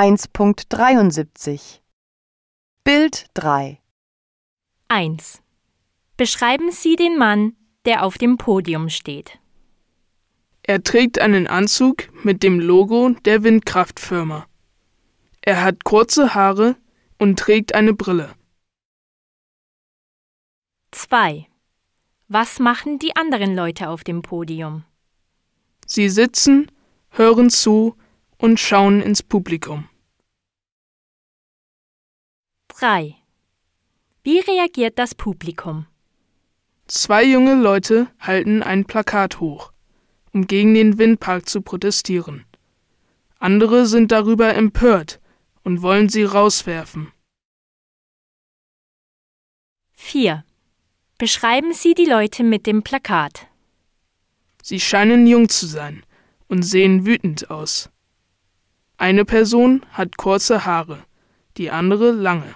1.73 Bild 3 1. Beschreiben Sie den Mann, der auf dem Podium steht. Er trägt einen Anzug mit dem Logo der Windkraftfirma. Er hat kurze Haare und trägt eine Brille. 2. Was machen die anderen Leute auf dem Podium? Sie sitzen, hören zu und schauen ins Publikum. 3. Wie reagiert das Publikum? Zwei junge Leute halten ein Plakat hoch, um gegen den Windpark zu protestieren. Andere sind darüber empört und wollen sie rauswerfen. 4. Beschreiben Sie die Leute mit dem Plakat. Sie scheinen jung zu sein und sehen wütend aus. Eine Person hat kurze Haare, die andere lange.